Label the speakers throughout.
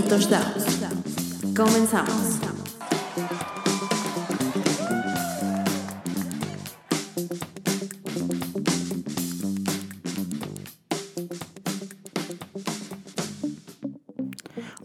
Speaker 1: y touchdowns. Comenzamos.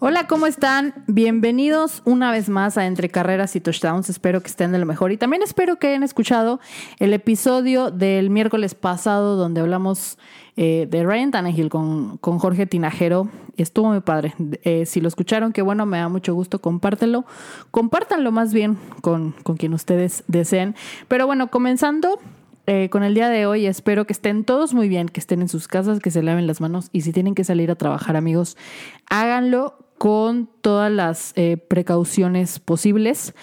Speaker 2: Hola, ¿cómo están? Bienvenidos una vez más a Entre Carreras y Touchdowns. Espero que estén de lo mejor y también espero que hayan escuchado el episodio del miércoles pasado donde hablamos eh, de Ryan Tannehill con, con Jorge Tinajero. Estuvo muy padre. Eh, si lo escucharon, qué bueno, me da mucho gusto. Compártelo. Compártanlo más bien con, con quien ustedes deseen. Pero bueno, comenzando eh, con el día de hoy. Espero que estén todos muy bien, que estén en sus casas, que se laven las manos y si tienen que salir a trabajar, amigos, háganlo con todas las eh, precauciones posibles.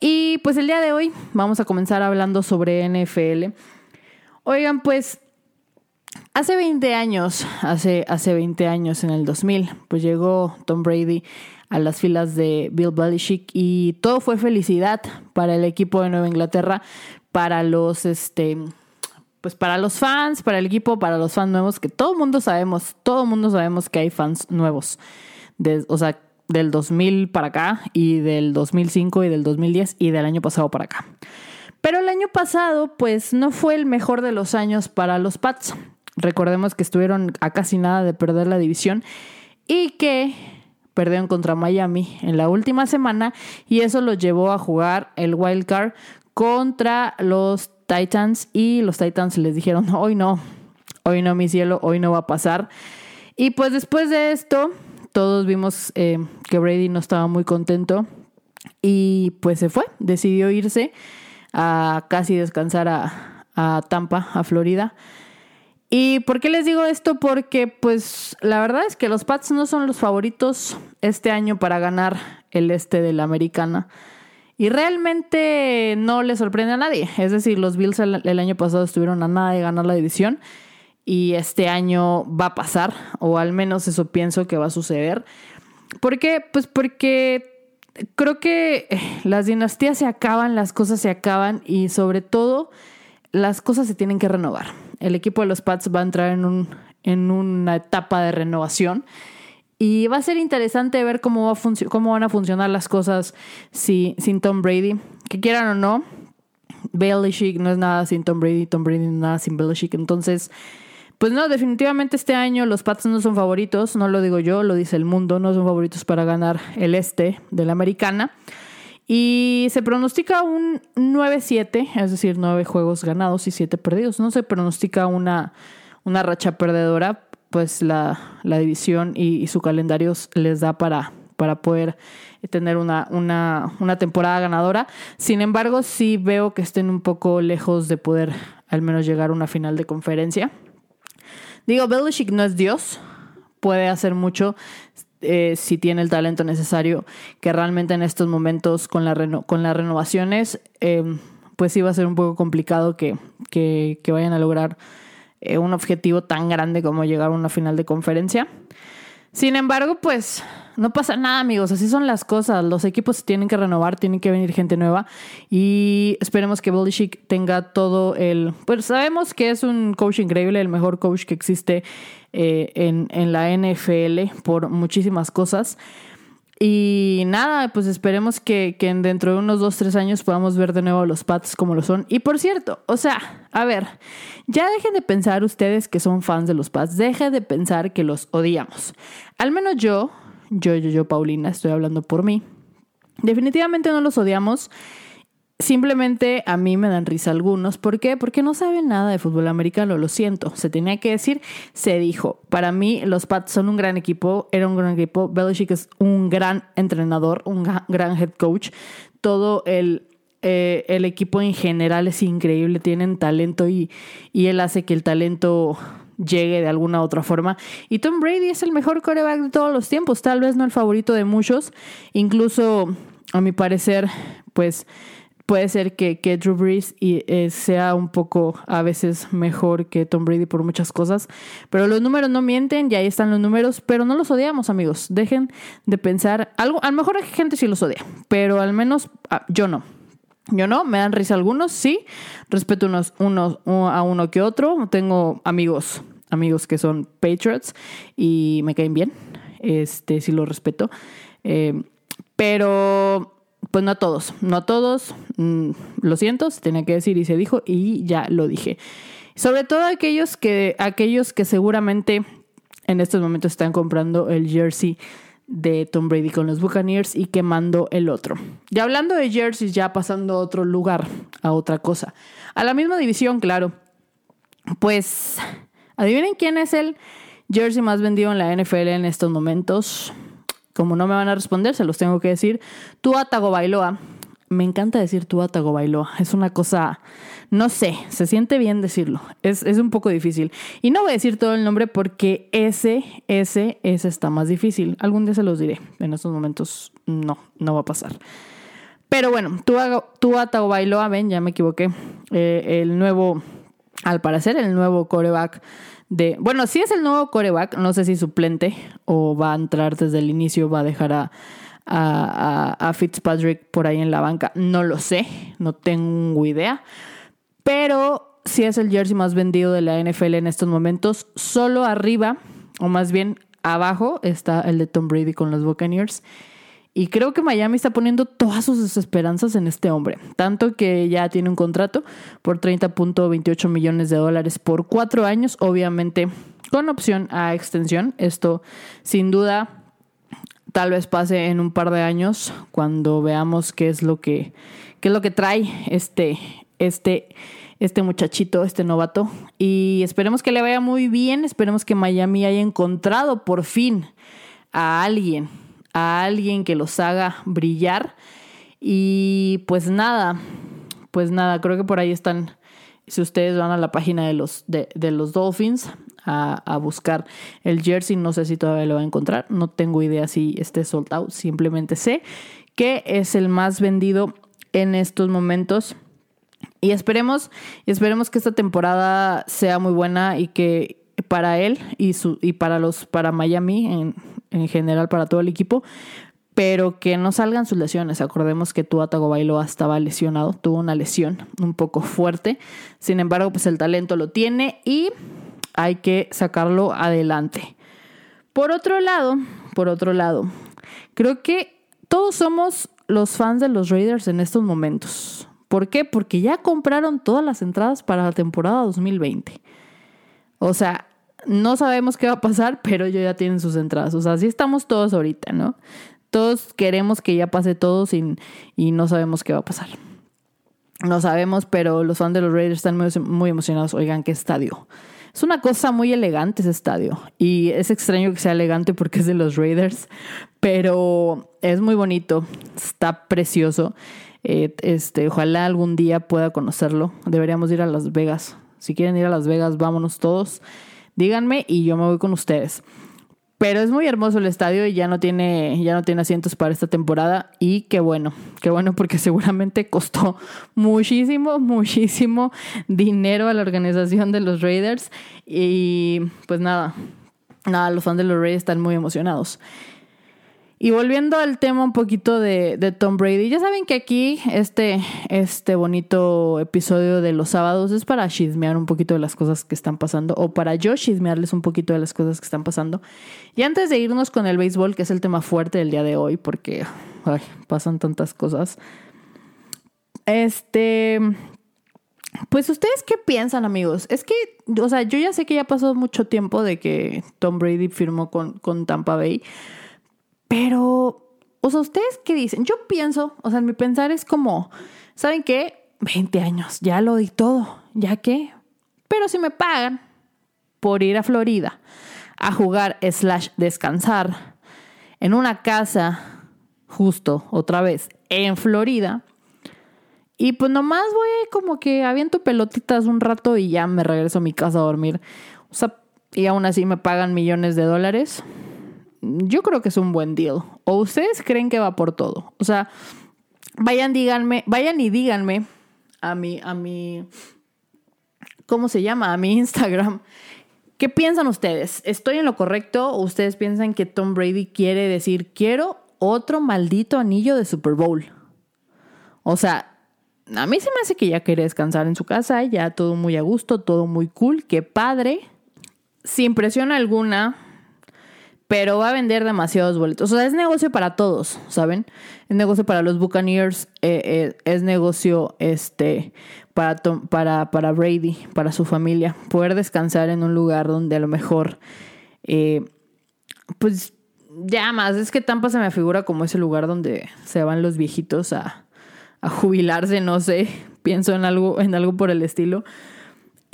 Speaker 2: Y pues el día de hoy vamos a comenzar hablando sobre NFL. Oigan, pues hace 20 años, hace, hace 20 años, en el 2000, pues llegó Tom Brady a las filas de Bill Belichick y todo fue felicidad para el equipo de Nueva Inglaterra, para los, este, pues para los fans, para el equipo, para los fans nuevos, que todo el mundo sabemos, todo el mundo sabemos que hay fans nuevos o sea, del 2000 para acá y del 2005 y del 2010 y del año pasado para acá. Pero el año pasado, pues no fue el mejor de los años para los Pats. Recordemos que estuvieron a casi nada de perder la división y que perdieron contra Miami en la última semana y eso los llevó a jugar el wild card contra los Titans y los Titans les dijeron, hoy no, hoy no mi cielo, hoy no va a pasar. Y pues después de esto, todos vimos eh, que Brady no estaba muy contento y pues se fue, decidió irse a casi descansar a, Tampa, a Florida. ¿Y por qué les digo esto? Porque pues la verdad es que los Pats no son los favoritos este año para ganar el este de la americana. Y realmente no le sorprende a nadie. Es decir, los Bills el año pasado estuvieron a nada de ganar la división y este año va a pasar, o al menos eso pienso que va a suceder. ¿Por qué? Pues porque creo que las dinastías se acaban, las cosas se acaban y sobre todo las cosas se tienen que renovar. El equipo de los Pats va a entrar en, un, en una etapa de renovación. Y va a ser interesante ver cómo, va cómo van a funcionar las cosas si, sin Tom Brady. Que quieran o no, Belichick no es nada sin Tom Brady, Tom Brady nada sin Belichick. Entonces, pues no, definitivamente este año los Pats no son favoritos, no lo digo yo, lo dice el mundo, no son favoritos para ganar el este de la americana. Y se pronostica un 9-7, es decir, 9 juegos ganados y 7 perdidos. No se pronostica una, una racha perdedora, pues la, división y, su calendario les da para, para poder tener una, una, una temporada ganadora. Sin embargo, sí veo que estén un poco lejos de poder al menos llegar a una final de conferencia. Digo, Belichick no es Dios, puede hacer mucho eh, si tiene el talento necesario, que realmente en estos momentos con, la con las renovaciones, eh, pues sí va a ser un poco complicado que, que, vayan a lograr eh, un objetivo tan grande como llegar a una final de conferencia. Sin embargo, pues no pasa nada, amigos. Así son las cosas. Los equipos tienen que renovar, tienen que venir gente nueva. Y esperemos que Belichick tenga todo el. Pues sabemos que es un coach increíble, el mejor coach que existe eh, en, la NFL por muchísimas cosas. Y nada, pues esperemos que, que, dentro de unos dos, tres años podamos ver de nuevo los Pats como lo son. Y por cierto, o sea, a ver, ya dejen de pensar ustedes que son fans de los Pats, dejen de pensar que los odiamos. Al menos yo, yo, yo, yo, Paulina, estoy hablando por mí. Definitivamente no los odiamos. Simplemente a mí me dan risa algunos. ¿Por qué? Porque no saben nada de fútbol americano, lo siento. Se tenía que decir, se dijo. Para mí, los Pats son un gran equipo, era un gran equipo. Belichick es un gran entrenador, un gran head coach. Todo el, eh, el equipo en general es increíble, tienen talento y, y él hace que el talento llegue de alguna otra forma. Y Tom Brady es el mejor coreback de todos los tiempos, tal vez no el favorito de muchos, incluso a mi parecer, pues puede ser que, que Drew Brees eh, sea un poco a veces mejor que Tom Brady por muchas cosas, pero los números no mienten y ahí están los números, pero no los odiamos amigos, dejen de pensar, algo, a lo mejor hay gente sí los odia, pero al menos ah, yo no. Yo no, me dan risa algunos, sí. Respeto unos, a uno que otro. Tengo amigos, amigos que son Patriots y me caen bien. este sí lo respeto. Eh, pero pues no a todos, no a todos, mm, lo siento, se tenía que decir y se dijo y ya lo dije. Sobre todo aquellos que, aquellos que seguramente en estos momentos están comprando el jersey de Tom Brady con los Buccaneers y quemando el otro. Y hablando de jerseys, ya pasando a otro lugar, a otra cosa. A la misma división, claro. Pues, adivinen quién es el jersey más vendido en la NFL en estos momentos. Como no me van a responder, se los tengo que decir. Tua Tagovailoa. Me encanta decir Tua Tagovailoa. Es una cosa, no sé, se siente bien decirlo. Es, es un poco difícil. Y no voy a decir todo el nombre porque ese, ese, ese está más difícil. Algún día se los diré. En estos momentos no, no va a pasar. Pero bueno, Tua, Tagovailoa, ven, ya me equivoqué. Eh, el nuevo, al parecer, el nuevo coreback de. Bueno, si es el nuevo coreback, no sé si suplente o va a entrar desde el inicio, va a dejar a, a, Fitzpatrick por ahí en la banca. No lo sé, no tengo idea. Pero si es el jersey más vendido de la NFL en estos momentos, solo arriba, o más bien abajo, está el de Tom Brady con los Buccaneers. Y creo que Miami está poniendo todas sus esperanzas en este hombre. Tanto que ya tiene un contrato por 30.28 millones de dólares por cuatro años, obviamente con opción a extensión. Esto sin duda tal vez pase en un par de años cuando veamos qué es lo que, qué es lo que trae este, este, este muchachito, este novato. Y esperemos que le vaya muy bien. Esperemos que Miami haya encontrado por fin a alguien a alguien que los haga brillar. Y pues nada, pues nada, creo que por ahí están. Si ustedes van a la página de los, de, los Dolphins a, buscar el jersey, no sé si todavía lo va a encontrar. No tengo idea si esté sold out. Simplemente sé que es el más vendido en estos momentos. Y esperemos, esperemos que esta temporada sea muy buena y que para él y, su, y para, los, para Miami en, en general, para todo el equipo, pero que no salgan sus lesiones. Acordemos que Tua Tagovailoa estaba lesionado, tuvo una lesión un poco fuerte. Sin embargo, pues el talento lo tiene y hay que sacarlo adelante. Por otro lado, por otro lado, creo que todos somos los fans de los Raiders en estos momentos. ¿Por qué? Porque ya compraron todas las entradas para la temporada 2020. O sea, no sabemos qué va a pasar, pero ellos ya tienen sus entradas. O sea, así estamos todos ahorita, ¿no? Todos queremos que ya pase todo sin, y no sabemos qué va a pasar. No sabemos, pero los fans de los Raiders están muy, muy emocionados. Oigan, qué estadio. Es una cosa muy elegante ese estadio. Y es extraño que sea elegante porque es de los Raiders. Pero es muy bonito. Está precioso. Eh, este, ojalá algún día pueda conocerlo. Deberíamos ir a Las Vegas. Si quieren ir a Las Vegas, vámonos todos. Díganme y yo me voy con ustedes. Pero es muy hermoso el estadio y ya no tiene, ya no tiene asientos para esta temporada. Y qué bueno, qué bueno, porque seguramente costó muchísimo, muchísimo dinero a la organización de los Raiders. Y pues nada, nada, los fans de los Raiders están muy emocionados. Y volviendo al tema un poquito de, Tom Brady, ya saben que aquí este, este bonito episodio de los sábados es para chismear un poquito de las cosas que están pasando, o para yo chismearles un poquito de las cosas que están pasando. Y antes de irnos con el béisbol, que es el tema fuerte del día de hoy, porque pasan tantas cosas. Este. Pues ustedes qué piensan, amigos? Es que, o sea, yo ya sé que ya pasó mucho tiempo de que Tom Brady firmó con, con Tampa Bay. Pero, o sea, ¿ustedes qué dicen? Yo pienso, o sea, mi pensar es como, ¿saben qué? 20 años, ya lo di todo, ¿ya qué? Pero si me pagan por ir a Florida a jugar slash descansar en una casa, justo otra vez, en Florida, y pues nomás voy como que aviento pelotitas un rato y ya me regreso a mi casa a dormir. O sea, y aún así me pagan millones de dólares yo creo que es un buen deal. ¿O ustedes creen que va por todo? O sea, vayan, díganme, vayan y díganme a mi, a mi, ¿cómo se llama? A mi Instagram. ¿Qué piensan ustedes? ¿Estoy en lo correcto o ustedes piensan que Tom Brady quiere decir, quiero otro maldito anillo de Super Bowl? O sea, a mí se me hace que ya quiere descansar en su casa, ya todo muy a gusto, todo muy cool, qué padre. Sin presión alguna, pero va a vender demasiados boletos. O sea, es negocio para todos, ¿saben? Es negocio para los Buccaneers, eh, eh, es negocio este, para, para, para Brady, para su familia. Poder descansar en un lugar donde a lo mejor, eh, pues ya más, es que Tampa se me figura como ese lugar donde se van los viejitos a, a jubilarse, no sé, pienso en algo, en algo por el estilo.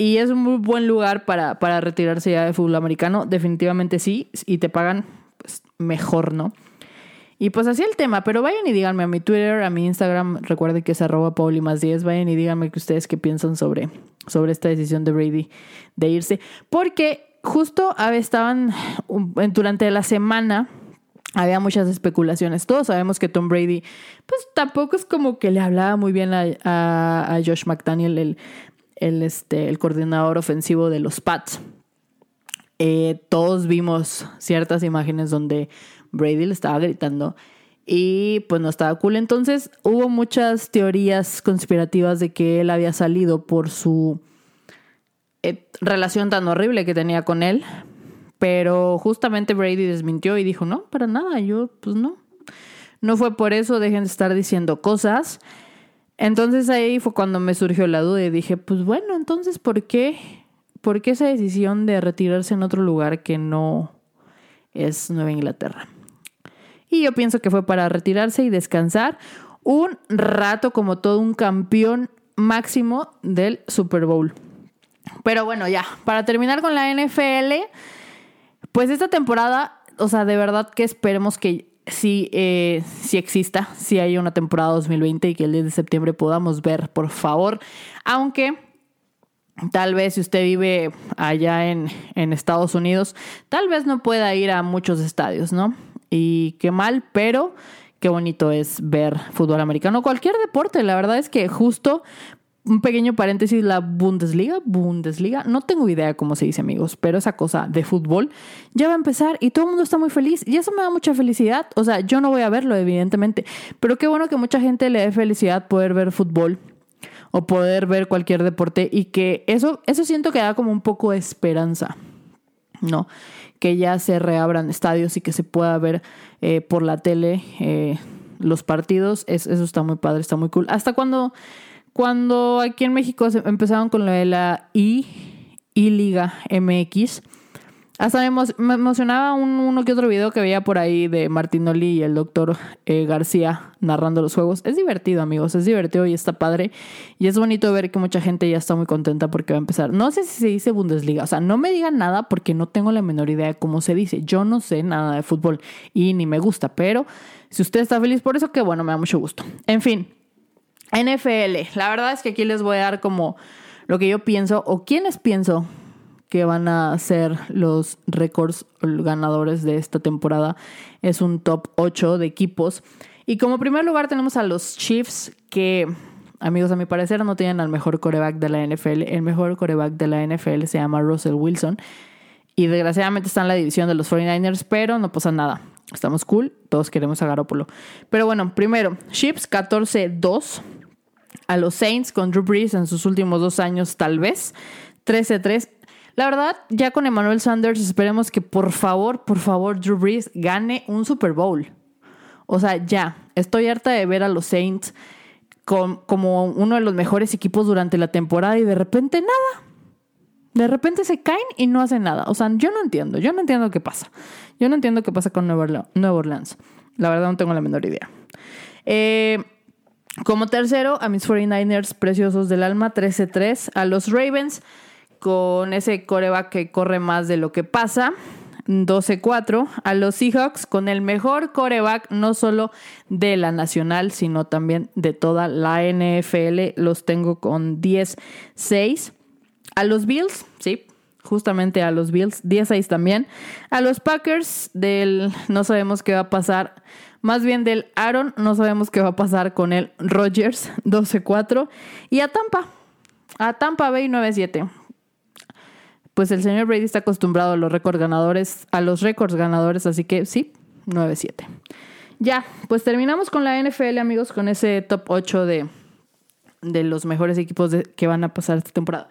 Speaker 2: Y es un muy buen lugar para, para retirarse ya de fútbol americano. Definitivamente sí. Y te pagan pues, mejor, ¿no? Y pues así el tema. Pero vayan y díganme a mi Twitter, a mi Instagram. Recuerden que es arroba Pauli más 10. Vayan y díganme que ustedes qué piensan sobre, sobre esta decisión de Brady de irse. Porque justo estaban durante la semana había muchas especulaciones. Todos sabemos que Tom Brady, pues tampoco es como que le hablaba muy bien a, a, a Josh McDaniel, el el, este, el coordinador ofensivo de los Pats. Eh, todos vimos ciertas imágenes donde Brady le estaba gritando y pues no estaba cool. Entonces hubo muchas teorías conspirativas de que él había salido por su eh, relación tan horrible que tenía con él. Pero justamente Brady desmintió y dijo, no, para nada, yo pues no. No fue por eso, dejen de estar diciendo cosas. Entonces ahí fue cuando me surgió la duda y dije, pues bueno, entonces ¿por qué? ¿Por qué esa decisión de retirarse en otro lugar que no es Nueva Inglaterra? Y yo pienso que fue para retirarse y descansar un rato como todo un campeón máximo del Super Bowl. Pero bueno, ya, para terminar con la NFL, pues esta temporada, o sea, de verdad que esperemos que si, eh, si exista, si hay una temporada 2020 y que el 10 de septiembre podamos ver, por favor. Aunque tal vez si usted vive allá en, en Estados Unidos, tal vez no pueda ir a muchos estadios, ¿no? Y qué mal, pero qué bonito es ver fútbol americano, cualquier deporte. La verdad es que justo un pequeño paréntesis, la Bundesliga, Bundesliga, no tengo idea cómo se dice amigos, pero esa cosa de fútbol ya va a empezar y todo el mundo está muy feliz y eso me da mucha felicidad. O sea, yo no voy a verlo evidentemente, pero qué bueno que mucha gente le dé felicidad poder ver fútbol o poder ver cualquier deporte y que eso, eso siento que da como un poco de esperanza, ¿no? Que ya se reabran estadios y que se pueda ver eh, por la tele eh, los partidos, eso está muy padre, está muy cool. Hasta cuando cuando aquí en México empezaron con lo de la I, I Liga MX, hasta me, emocionaba un, uno que otro video que veía por ahí de Martinoli y el doctor eh, García narrando los juegos. Es divertido, amigos, es divertido y está padre. Y es bonito ver que mucha gente ya está muy contenta porque va a empezar. No sé si se dice Bundesliga, o sea, no me digan nada porque no tengo la menor idea de cómo se dice. Yo no sé nada de fútbol y ni me gusta, pero si usted está feliz por eso, qué bueno, me da mucho gusto. En fin, NFL, la verdad es que aquí les voy a dar como lo que yo pienso o quienes pienso que van a ser los récords ganadores de esta temporada. Es un top 8 de equipos. Y como primer lugar tenemos a los Chiefs que, amigos, a mi parecer no tienen al mejor coreback de la NFL. El mejor coreback de la NFL se llama Russell Wilson. Y desgraciadamente está en la división de los 49ers, pero no pasa nada. Estamos cool, todos queremos a Garoppolo. Pero bueno, primero, Chiefs 14-2 a los Saints con Drew Brees en sus últimos dos años, tal vez. 13-3. La verdad, ya con Emmanuel Sanders esperemos que por favor, por favor, Drew Brees gane un Super Bowl. O sea, ya, estoy harta de ver a los Saints como uno de los mejores equipos durante la temporada y de repente nada. De repente se caen y no hacen nada. O sea, yo no entiendo, yo no entiendo qué pasa. Yo no entiendo qué pasa con Nueva Orleans. La verdad no tengo la menor idea. Eh, como tercero, a mis 49ers preciosos del alma, 13-3. A los Ravens, con ese coreback que corre más de lo que pasa, 12-4. A los Seahawks, con el mejor coreback, no solo de la nacional, sino también de toda la NFL. Los tengo con 10-6. A los Bills, sí, justamente a los Bills, 10-6 también. A los Packers, del no sabemos qué va a pasar más bien del Aaron, no sabemos qué va a pasar con el Rogers 12-4. Y a Tampa, a Tampa Bay 9-7. Pues el señor Brady está acostumbrado a los récords ganadores, a los récords ganadores, así que sí, 9-7. Ya, pues terminamos con la NFL, amigos, con ese top 8 de, de los mejores equipos que van a pasar esta temporada.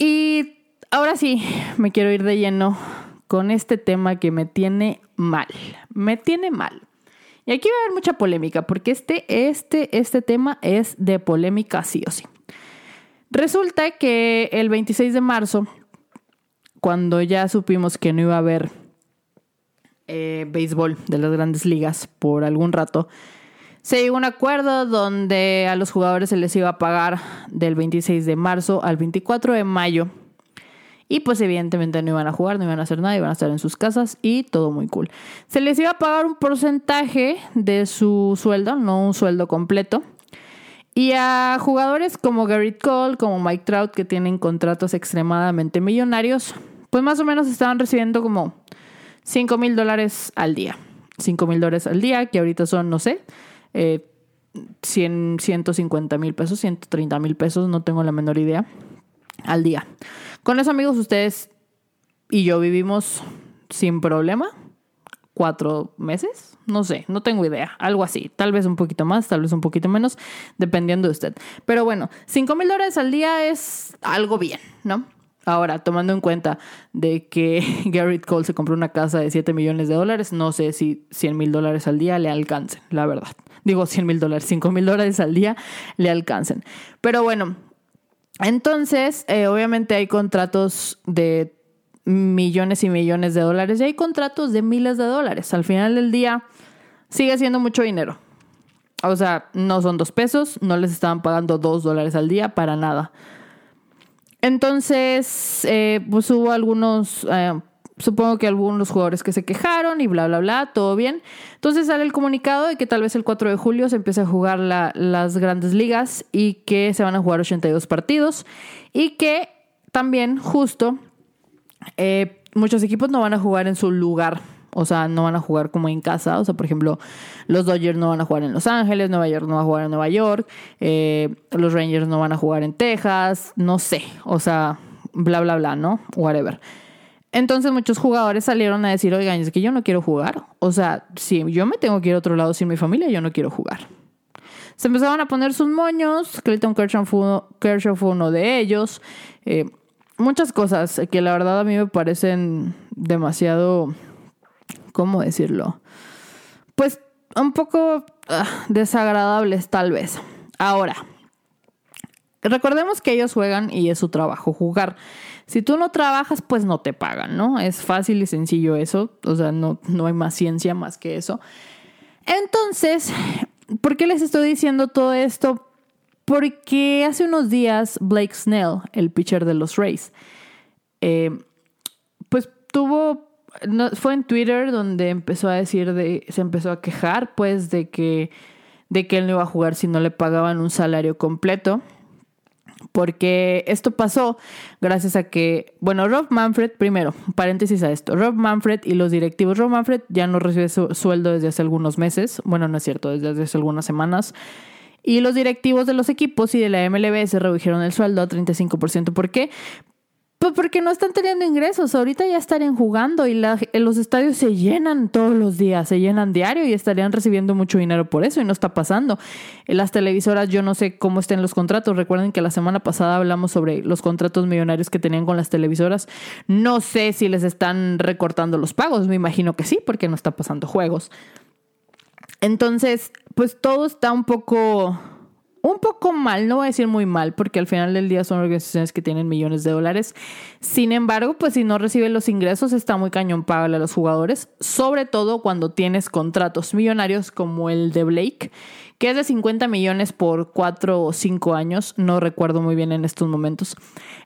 Speaker 2: Y ahora sí, me quiero ir de lleno con este tema que me tiene mal. Me tiene mal. Y aquí va a haber mucha polémica, porque este, este, este tema es de polémica sí o sí. Resulta que el 26 de marzo, cuando ya supimos que no iba a haber eh, béisbol de las grandes ligas por algún rato, se llegó a un acuerdo donde a los jugadores se les iba a pagar del 26 de marzo al 24 de mayo. Y pues evidentemente no iban a jugar, no iban a hacer nada, iban a estar en sus casas y todo muy cool. Se les iba a pagar un porcentaje de su sueldo, no un sueldo completo. Y a jugadores como Garrett Cole, como Mike Trout, que tienen contratos extremadamente millonarios, pues más o menos estaban recibiendo como 5 mil dólares al día. 5 mil dólares al día, que ahorita son, no sé, eh, 100, 150 mil pesos, 130 mil pesos, no tengo la menor idea, al día. Con eso, amigos, ustedes y yo vivimos sin problema cuatro meses, no sé, no tengo idea, algo así, tal vez un poquito más, tal vez un poquito menos, dependiendo de usted. Pero bueno, 5 mil dólares al día es algo bien, ¿no? Ahora, tomando en cuenta de que Garrett Cole se compró una casa de 7 millones de dólares, no sé si 100 mil dólares al día le alcancen, la verdad. Digo 100 mil dólares, 5 mil dólares al día le alcancen. Pero bueno, entonces, eh, obviamente hay contratos de millones y millones de dólares y hay contratos de miles de dólares. Al final del día, sigue siendo mucho dinero. O sea, no son dos pesos, no les estaban pagando dos dólares al día para nada. Entonces, eh, pues hubo algunos, eh, supongo que algunos jugadores que se quejaron y bla, bla, bla, todo bien. Entonces sale el comunicado de que tal vez el 4 de julio se empiece a jugar las grandes ligas y que se van a jugar 82 partidos y que también justo eh, muchos equipos no van a jugar en su lugar o sea, no van a jugar como en casa. O sea, por ejemplo, los Dodgers no van a jugar en Los Ángeles, Nueva York no va a jugar en Nueva York, eh, los Rangers no van a jugar en Texas, no sé. O sea, bla, bla, bla, ¿no? Whatever. Entonces muchos jugadores salieron a decir, oigan, es que yo no quiero jugar. O sea, si yo me tengo que ir a otro lado sin mi familia, yo no quiero jugar. Se empezaban a poner sus moños. Clayton Kershaw fue, uno de ellos. Eh, muchas cosas que la verdad a mí me parecen demasiado ¿cómo decirlo? Pues un poco ah, desagradables tal vez. Ahora, recordemos que ellos juegan y es su trabajo jugar. Si tú no trabajas, pues no te pagan, ¿no? Es fácil y sencillo eso, o sea, no, no hay más ciencia más que eso. Entonces, ¿por qué les estoy diciendo todo esto? Porque hace unos días Blake Snell, el pitcher de los Rays, eh, pues tuvo fue en Twitter donde empezó a decir de, se empezó a quejar pues de que, de que él no iba a jugar si no le pagaban un salario completo. Porque esto pasó gracias a que, bueno, Rob Manfred, primero, paréntesis a esto, Rob Manfred y los directivos, Rob Manfred ya no recibe su sueldo desde hace algunos meses, bueno, no es cierto, desde hace algunas semanas, y los directivos de los equipos y de la MLB se redujeron el sueldo a 35%. ¿Por qué? Pues porque no están teniendo ingresos. Ahorita ya estarían jugando y los estadios se llenan todos los días, se llenan diario y estarían recibiendo mucho dinero por eso y no está pasando. Las televisoras, yo no sé cómo estén los contratos. Recuerden que la semana pasada hablamos sobre los contratos millonarios que tenían con las televisoras. No sé si les están recortando los pagos. Me imagino que sí, porque no está pasando juegos. Entonces, pues todo está un poco un poco mal, no voy a decir muy mal, porque al final del día son organizaciones que tienen millones de dólares. Sin embargo, pues si no reciben los ingresos, está muy cañón pagarle a los jugadores, sobre todo cuando tienes contratos millonarios como el de Blake, que es de 50 millones por 4 o 5 años, no recuerdo muy bien en estos momentos.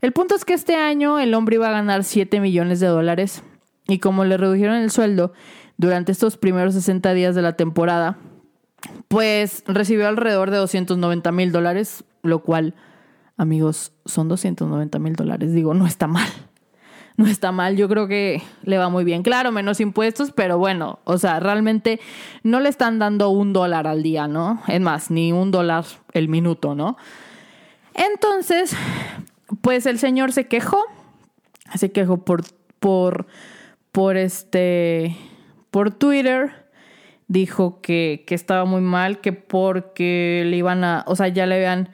Speaker 2: El punto es que este año el hombre iba a ganar 7 millones de dólares y como le redujeron el sueldo durante estos primeros 60 días de la temporada, pues recibió alrededor de 290 mil dólares, lo cual, amigos, son 290 mil dólares. Digo, no está mal. No está mal, yo creo que le va muy bien. Claro, menos impuestos, pero bueno, o sea, realmente no le están dando un dólar al día, ¿no? Es más, ni un dólar el minuto, ¿no? Entonces, pues el señor se quejó, se quejó por, por, por este, por Twitter dijo que, estaba muy mal, que porque le iban a, o sea, ya le habían,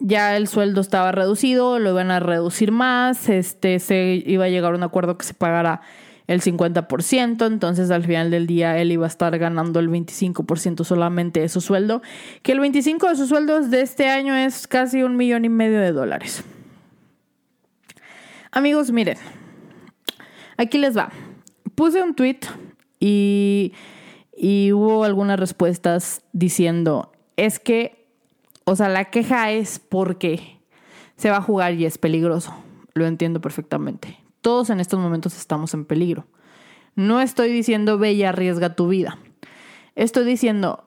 Speaker 2: ya el sueldo estaba reducido, lo iban a reducir más, este, se iba a llegar a un acuerdo que se pagara el 50%, entonces al final del día él iba a estar ganando el 25% solamente de su sueldo, que el 25% de sus sueldos de este año es casi un millón y medio de dólares. Amigos, miren, aquí les va. Puse un tweet y, y hubo algunas respuestas diciendo, es que, o sea, la queja es porque se va a jugar y es peligroso. Lo entiendo perfectamente. Todos en estos momentos estamos en peligro. No estoy diciendo ve y arriesga tu vida. Estoy diciendo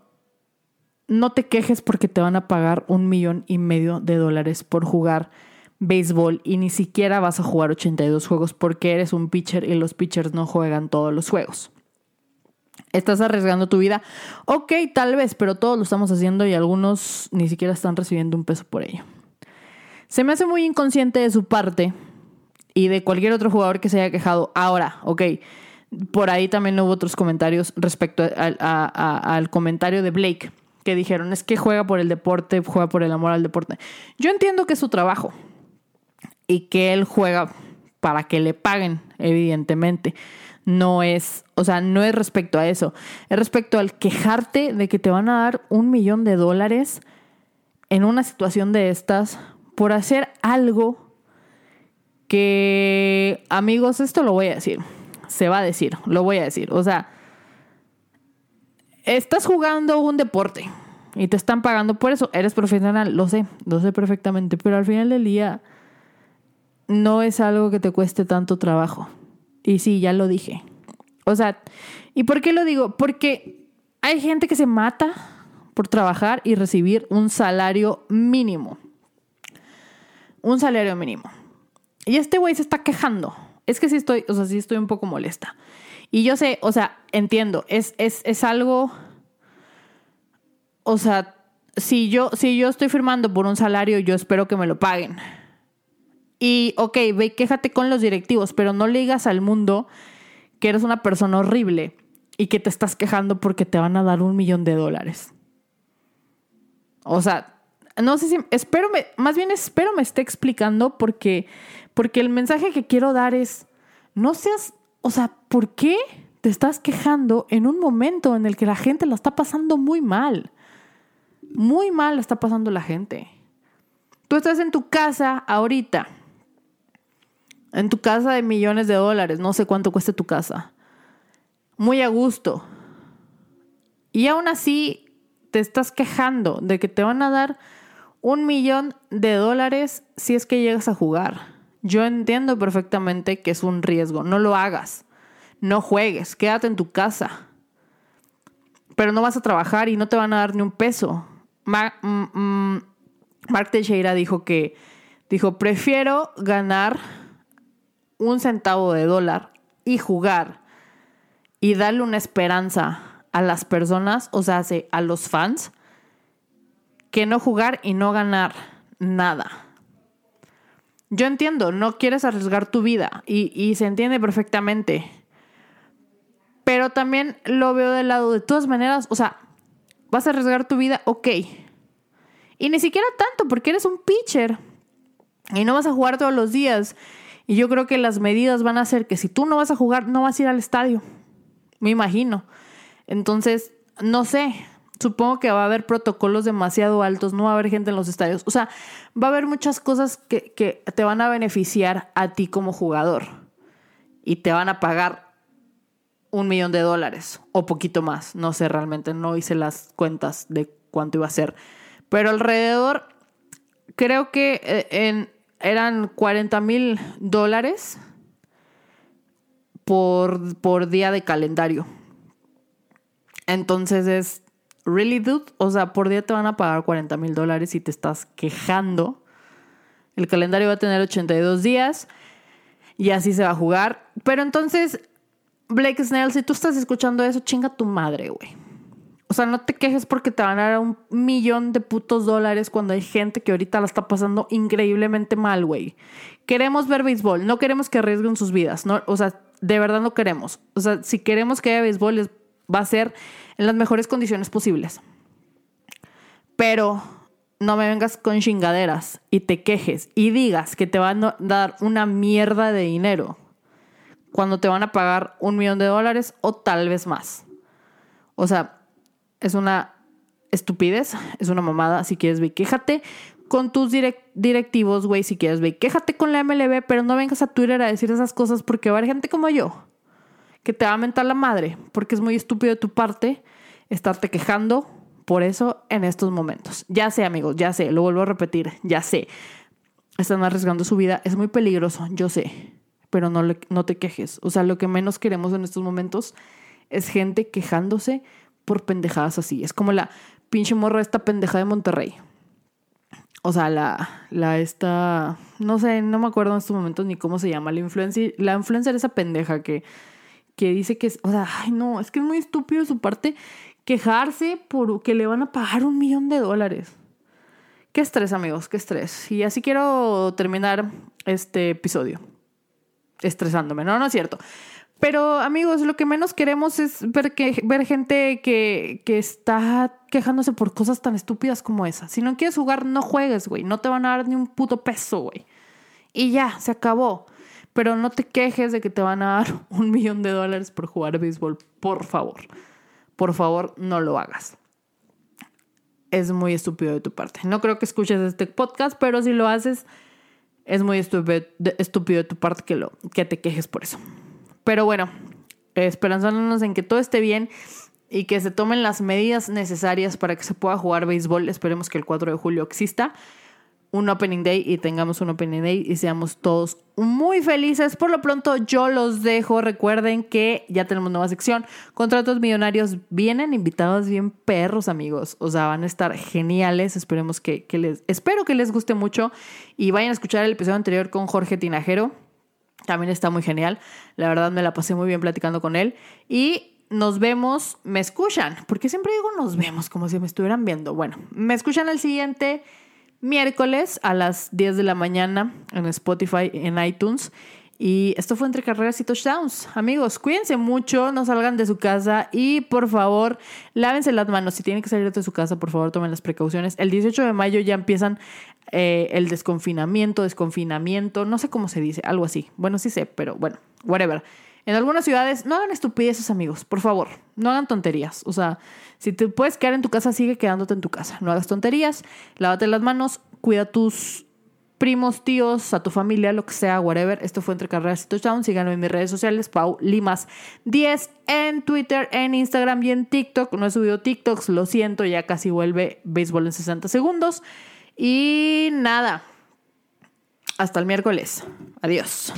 Speaker 2: no te quejes porque te van a pagar un millón y medio de dólares por jugar béisbol y ni siquiera vas a jugar 82 juegos porque eres un pitcher y los pitchers no juegan todos los juegos. ¿Estás arriesgando tu vida? Ok, tal vez, pero todos lo estamos haciendo y algunos ni siquiera están recibiendo un peso por ello. Se me hace muy inconsciente de su parte y de cualquier otro jugador que se haya quejado. Ahora, ok, por ahí también hubo otros comentarios respecto al comentario de Blake que dijeron es que juega por el deporte, juega por el amor al deporte. Yo entiendo que es su trabajo y que él juega para que le paguen, evidentemente. No es, o sea, no es respecto a eso. Es respecto al quejarte de que te van a dar un millón de dólares en una situación de estas por hacer algo que, amigos, esto lo voy a decir. Se va a decir, lo voy a decir. O sea, estás jugando un deporte y te están pagando por eso. Eres profesional, lo sé, lo sé perfectamente. Pero al final del día no es algo que te cueste tanto trabajo. Y sí, ya lo dije. O sea, ¿y por qué lo digo? Porque hay gente que se mata por trabajar y recibir un salario mínimo. Un salario mínimo. Y este güey se está quejando. Es que sí estoy, o sea, sí estoy un poco molesta. Y yo sé, o sea, entiendo, es, es, es algo, o sea, si yo, si yo estoy firmando por un salario, yo espero que me lo paguen. Y, ok, ve, quéjate con los directivos, pero no le digas al mundo que eres una persona horrible y que te estás quejando porque te van a dar un millón de dólares. O sea, no sé si, espero, más bien espero me esté explicando porque, porque el mensaje que quiero dar es, no seas, o sea, ¿por qué te estás quejando en un momento en el que la gente lo está pasando muy mal? Muy mal está pasando la gente. Tú estás en tu casa ahorita en tu casa de millones de dólares, no sé cuánto cueste tu casa. Muy a gusto. Y aún así te estás quejando de que te van a dar un millón de dólares si es que llegas a jugar. Yo entiendo perfectamente que es un riesgo. No lo hagas. No juegues. Quédate en tu casa. Pero no vas a trabajar y no te van a dar ni un peso. Mark, mm, mm, Mark Teixeira dijo que dijo, prefiero ganar un centavo de dólar y jugar y darle una esperanza a las personas, o sea, a los fans, que no jugar y no ganar nada. Yo entiendo, no quieres arriesgar tu vida y, se entiende perfectamente. Pero también lo veo del lado de todas maneras, o sea, vas a arriesgar tu vida, ok. Y ni siquiera tanto, porque eres un pitcher. Y no vas a jugar todos los días. Y yo creo que las medidas van a ser que si tú no vas a jugar, no vas a ir al estadio. Me imagino. Entonces, no sé. Supongo que va a haber protocolos demasiado altos, no va a haber gente en los estadios. O sea, va a haber muchas cosas que, que te van a beneficiar a ti como jugador. Y te van a pagar un millón de dólares o poquito más. No sé realmente, no hice las cuentas de cuánto iba a ser. Pero alrededor, creo que eh, en, eran 40 mil dólares por, por día de calendario. Entonces es, ¿really, dude? O sea, por día te van a pagar 40 mil dólares y te estás quejando. El calendario va a tener 82 días y así se va a jugar. Pero entonces, Blake Snell, si tú estás escuchando eso, chinga tu madre, güey. O sea, no te quejes porque te van a dar un millón de putos dólares cuando hay gente que ahorita la está pasando increíblemente mal, güey. Queremos ver béisbol, no queremos que arriesguen sus vidas, ¿no? O sea, de verdad no queremos. O sea, si queremos que haya béisbol, va a ser en las mejores condiciones posibles. Pero no me vengas con chingaderas y te quejes y digas que te van a dar una mierda de dinero cuando te van a pagar un millón de dólares o tal vez más. O sea, es una estupidez, es una mamada. Si quieres, ve, quéjate con tus directivos, güey, si quieres, ve, quéjate con la MLB, pero no vengas a Twitter a decir esas cosas porque va a haber gente como yo que te va a mentar la madre, porque es muy estúpido de tu parte estarte quejando por eso en estos momentos. Ya sé, amigos, ya sé, lo vuelvo a repetir, ya sé. Están arriesgando su vida, es muy peligroso, yo sé, pero no, no te quejes. O sea, lo que menos queremos en estos momentos es gente quejándose por pendejadas así. Es como la pinche morra esta pendeja de Monterrey. O sea, la, la esta, no sé, no me acuerdo en estos momentos ni cómo se llama, la influencer, la influencer esa pendeja que, que dice que, o sea, ay no, es que es muy estúpido de su parte quejarse por que le van a pagar un millón de dólares. Qué estrés, amigos, qué estrés. Y así quiero terminar este episodio. Estresándome. No, no es cierto. Pero, amigos, lo que menos queremos es ver, que, ver gente que, que está quejándose por cosas tan estúpidas como esa. Si no quieres jugar, no juegues, güey. No te van a dar ni un puto peso, güey. Y ya, se acabó. Pero no te quejes de que te van a dar un millón de dólares por jugar béisbol, por favor por favor no lo hagas. Es muy estúpido de tu parte. No creo que escuches este podcast, pero si lo haces, es muy estúpido, de tu parte que, lo, que te quejes por eso. Pero bueno, esperanzándonos en que todo esté bien y que se tomen las medidas necesarias para que se pueda jugar béisbol. Esperemos que el 4 de julio exista un opening day y tengamos un opening day y seamos todos muy felices. Por lo pronto yo los dejo. Recuerden que ya tenemos nueva sección. Contratos millonarios vienen invitados bien perros, amigos. O sea, van a estar geniales. Esperemos que, les, espero que les guste mucho y vayan a escuchar el episodio anterior con Jorge Tinajero. También está muy genial. La verdad me la pasé muy bien platicando con él. Y nos vemos, me escuchan, porque siempre digo nos vemos como si me estuvieran viendo. Bueno, me escuchan el siguiente miércoles a las 10 de la mañana en Spotify, en iTunes. Y esto fue entre carreras y touchdowns. Amigos, cuídense mucho, no salgan de su casa y por favor, lávense las manos. Si tienen que salir de su casa, por favor, tomen las precauciones. El 18 de mayo ya empiezan eh, el desconfinamiento, desconfinamiento, no sé cómo se dice, algo así. Bueno, sí sé, pero bueno, whatever. En algunas ciudades, no hagan estupideces, amigos, por favor, no hagan tonterías. O sea, si te puedes quedar en tu casa, sigue quedándote en tu casa. No hagas tonterías, lávate las manos, cuida tus primos, tíos, a tu familia, lo que sea, whatever. Esto fue Entre Carreras y Touchdown. Síganme en mis redes sociales, Pau Limas 10 en Twitter, en Instagram y en TikTok. No he subido TikToks, lo siento, ya casi vuelve béisbol en 60 segundos. Y nada, hasta el miércoles. Adiós.